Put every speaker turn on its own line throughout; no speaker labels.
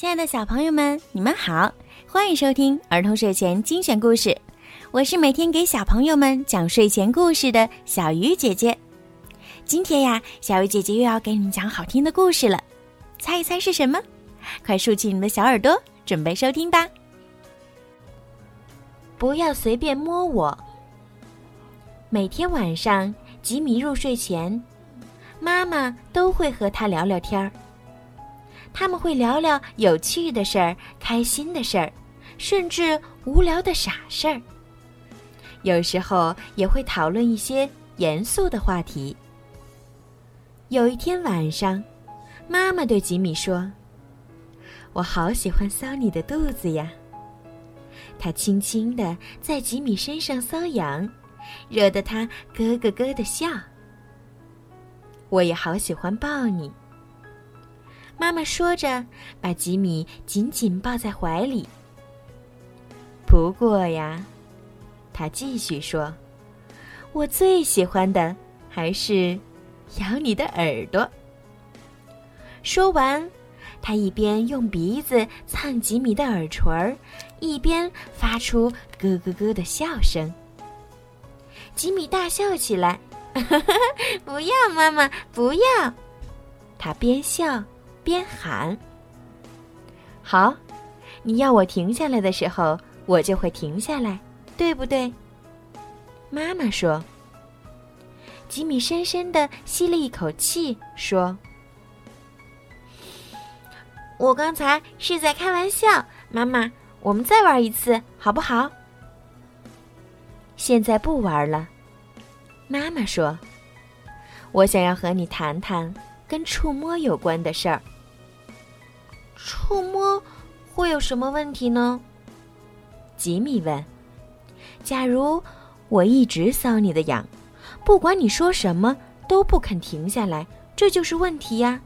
亲爱的小朋友们，你们好，欢迎收听儿童睡前精选故事。我是每天给小朋友们讲睡前故事的小鱼姐姐。今天呀，小鱼姐姐又要给你们讲好听的故事了，猜一猜是什么？快竖起你的小耳朵，准备收听吧。不要随便摸我。每天晚上，吉米入睡前，妈妈都会和他聊聊天儿。他们会聊聊有趣的事儿、开心的事儿，甚至无聊的傻事儿。有时候也会讨论一些严肃的话题。有一天晚上，妈妈对吉米说：“我好喜欢搔你的肚子呀。”她轻轻地在吉米身上搔痒，惹得他咯咯咯的笑。我也好喜欢抱你。妈妈说着，把吉米紧紧抱在怀里。不过呀，她继续说：“我最喜欢的还是咬你的耳朵。”说完，她一边用鼻子蹭吉米的耳垂儿，一边发出咯咯咯的笑声。吉米大笑起来：“ 不要，妈妈，不要！”他边笑。边喊：“好，你要我停下来的时候，我就会停下来，对不对？”妈妈说。吉米深深的吸了一口气，说：“我刚才是在开玩笑，妈妈，我们再玩一次好不好？”现在不玩了，妈妈说：“我想要和你谈谈跟触摸有关的事儿。”触摸会有什么问题呢？吉米问。假如我一直搔你的痒，不管你说什么都不肯停下来，这就是问题呀。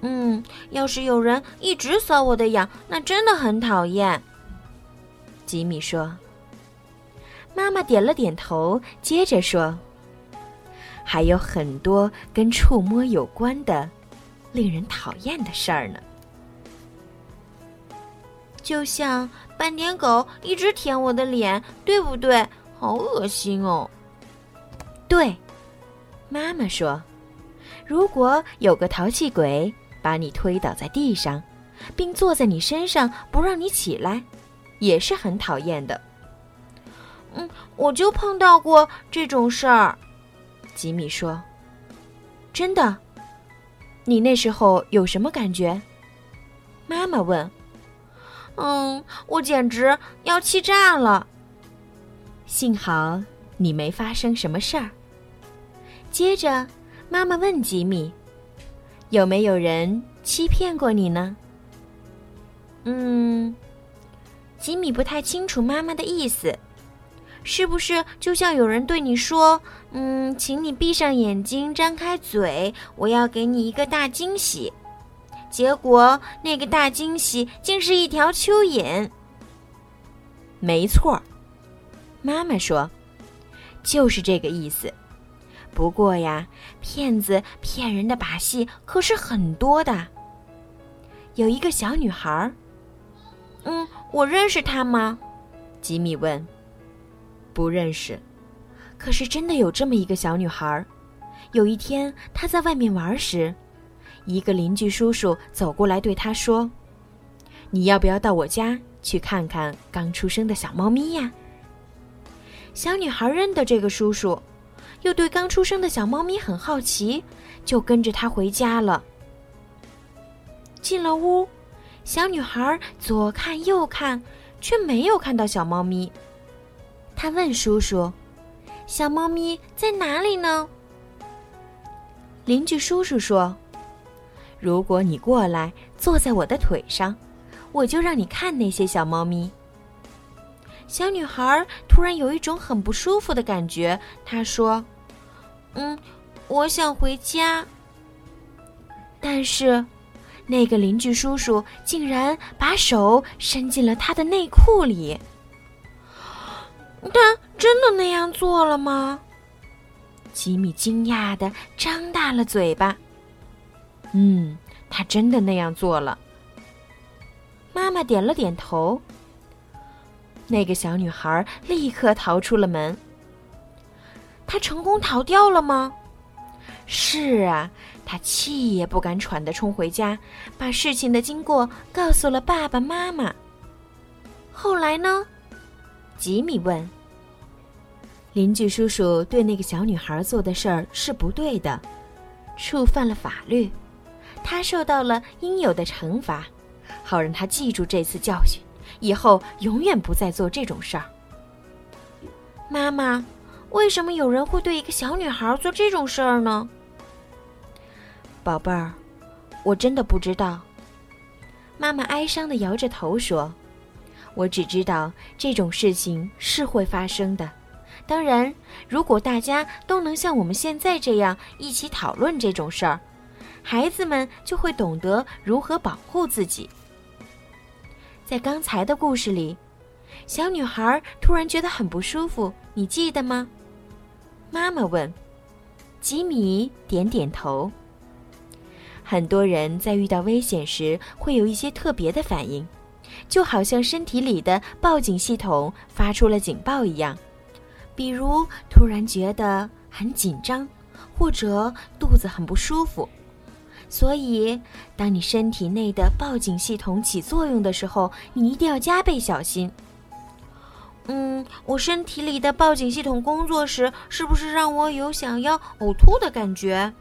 嗯，要是有人一直搔我的痒，那真的很讨厌。吉米说。妈妈点了点头，接着说：“还有很多跟触摸有关的。”令人讨厌的事儿呢，就像斑点狗一直舔我的脸，对不对？好恶心哦！对，妈妈说，如果有个淘气鬼把你推倒在地上，并坐在你身上不让你起来，也是很讨厌的。嗯，我就碰到过这种事儿，吉米说，真的。你那时候有什么感觉？妈妈问。嗯，我简直要气炸了。幸好你没发生什么事儿。接着，妈妈问吉米：“有没有人欺骗过你呢？”嗯，吉米不太清楚妈妈的意思。是不是就像有人对你说：“嗯，请你闭上眼睛，张开嘴，我要给你一个大惊喜。”结果那个大惊喜竟是一条蚯蚓。没错，妈妈说，就是这个意思。不过呀，骗子骗人的把戏可是很多的。有一个小女孩，嗯，我认识她吗？吉米问。不认识，可是真的有这么一个小女孩。有一天，她在外面玩时，一个邻居叔叔走过来对她说：“你要不要到我家去看看刚出生的小猫咪呀？”小女孩认得这个叔叔，又对刚出生的小猫咪很好奇，就跟着他回家了。进了屋，小女孩左看右看，却没有看到小猫咪。他问叔叔：“小猫咪在哪里呢？”邻居叔叔说：“如果你过来坐在我的腿上，我就让你看那些小猫咪。”小女孩突然有一种很不舒服的感觉，她说：“嗯，我想回家。”但是，那个邻居叔叔竟然把手伸进了她的内裤里。他真的那样做了吗？吉米惊讶的张大了嘴巴。嗯，他真的那样做了，妈妈点了点头。那个小女孩立刻逃出了门。她成功逃掉了吗？是啊，她气也不敢喘地冲回家，把事情的经过告诉了爸爸妈妈。后来呢？吉米问。邻居叔叔对那个小女孩做的事儿是不对的，触犯了法律，他受到了应有的惩罚，好让他记住这次教训。以后永远不再做这种事儿。妈妈，为什么有人会对一个小女孩做这种事儿呢？宝贝儿，我真的不知道。妈妈哀伤的摇着头说：“我只知道这种事情是会发生的。当然，如果大家都能像我们现在这样一起讨论这种事儿，孩子们就会懂得如何保护自己。”在刚才的故事里，小女孩突然觉得很不舒服，你记得吗？妈妈问。吉米点点头。很多人在遇到危险时会有一些特别的反应，就好像身体里的报警系统发出了警报一样，比如突然觉得很紧张，或者肚子很不舒服。所以，当你身体内的报警系统起作用的时候，你一定要加倍小心。嗯，我身体里的报警系统工作时，是不是让我有想要呕吐的感觉？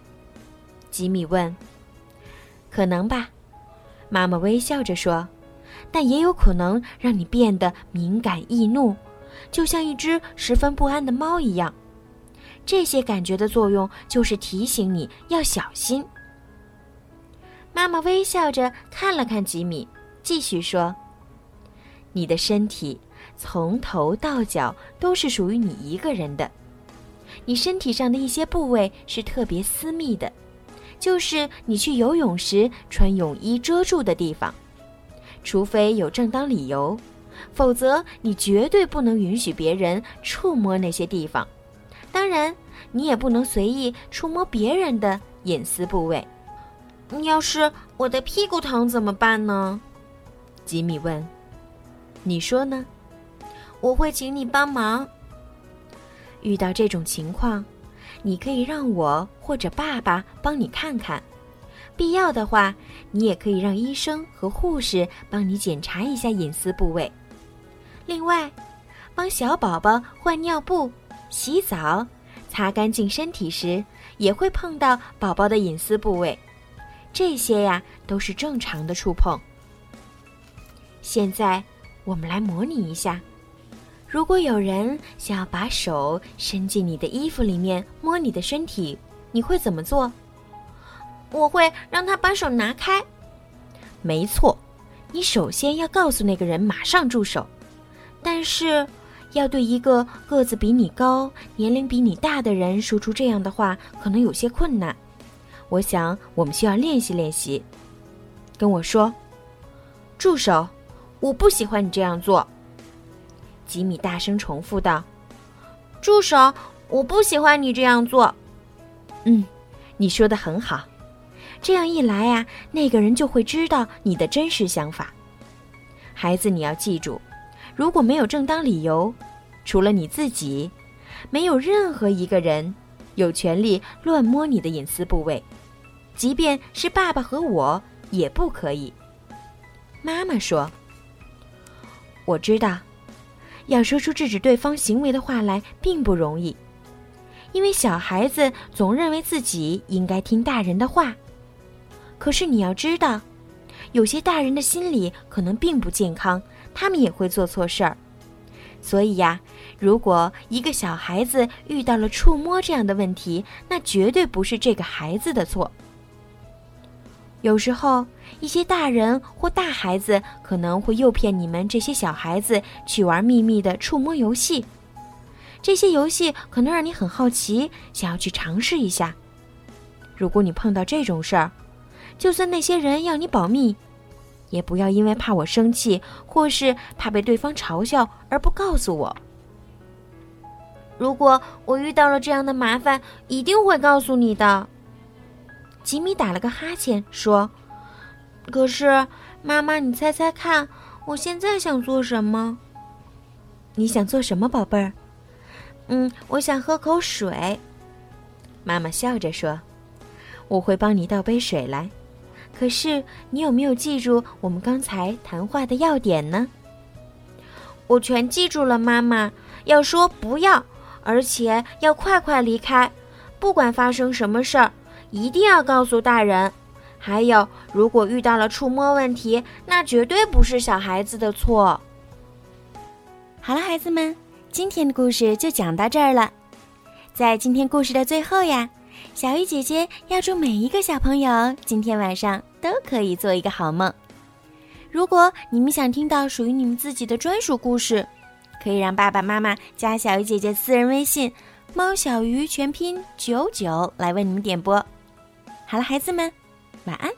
吉米问。可能吧，妈妈微笑着说。但也有可能让你变得敏感易怒，就像一只十分不安的猫一样。这些感觉的作用就是提醒你要小心。妈妈微笑着看了看吉米，继续说：“你的身体从头到脚都是属于你一个人的。你身体上的一些部位是特别私密的，就是你去游泳时穿泳衣遮住的地方。除非有正当理由，否则你绝对不能允许别人触摸那些地方。当然，你也不能随意触摸别人的隐私部位。”要是我的屁股疼怎么办呢？吉米问。你说呢？我会请你帮忙。遇到这种情况，你可以让我或者爸爸帮你看看。必要的话，你也可以让医生和护士帮你检查一下隐私部位。另外，帮小宝宝换尿布、洗澡、擦干净身体时，也会碰到宝宝的隐私部位。这些呀都是正常的触碰。现在我们来模拟一下，如果有人想要把手伸进你的衣服里面摸你的身体，你会怎么做？我会让他把手拿开。没错，你首先要告诉那个人马上住手。但是，要对一个个子比你高、年龄比你大的人说出这样的话，可能有些困难。我想，我们需要练习练习。跟我说，住手！我不喜欢你这样做。吉米大声重复道：“住手！我不喜欢你这样做。”嗯，你说的很好。这样一来呀，那个人就会知道你的真实想法。孩子，你要记住，如果没有正当理由，除了你自己，没有任何一个人有权利乱摸你的隐私部位。即便是爸爸和我也不可以。妈妈说：“我知道，要说出制止对方行为的话来并不容易，因为小孩子总认为自己应该听大人的话。可是你要知道，有些大人的心理可能并不健康，他们也会做错事儿。所以呀，如果一个小孩子遇到了触摸这样的问题，那绝对不是这个孩子的错。”有时候，一些大人或大孩子可能会诱骗你们这些小孩子去玩秘密的触摸游戏。这些游戏可能让你很好奇，想要去尝试一下。如果你碰到这种事儿，就算那些人要你保密，也不要因为怕我生气，或是怕被对方嘲笑而不告诉我。如果我遇到了这样的麻烦，一定会告诉你的。吉米打了个哈欠，说：“可是，妈妈，你猜猜看，我现在想做什么？
你想做什么，宝贝儿？
嗯，我想喝口水。
妈妈笑着说：“我会帮你倒杯水来。可是，你有没有记住我们刚才谈话的要点呢？”
我全记住了，妈妈。要说不要，而且要快快离开，不管发生什么事儿，一定要告诉大人。还有，如果遇到了触摸问题，那绝对不是小孩子的错。
好了，孩子们，今天的故事就讲到这儿了。在今天故事的最后呀，小鱼姐姐要祝每一个小朋友今天晚上都可以做一个好梦。如果你们想听到属于你们自己的专属故事，可以让爸爸妈妈加小鱼姐姐私人微信“猫小鱼”全拼九九来为你们点播。好了，孩子们，晚安。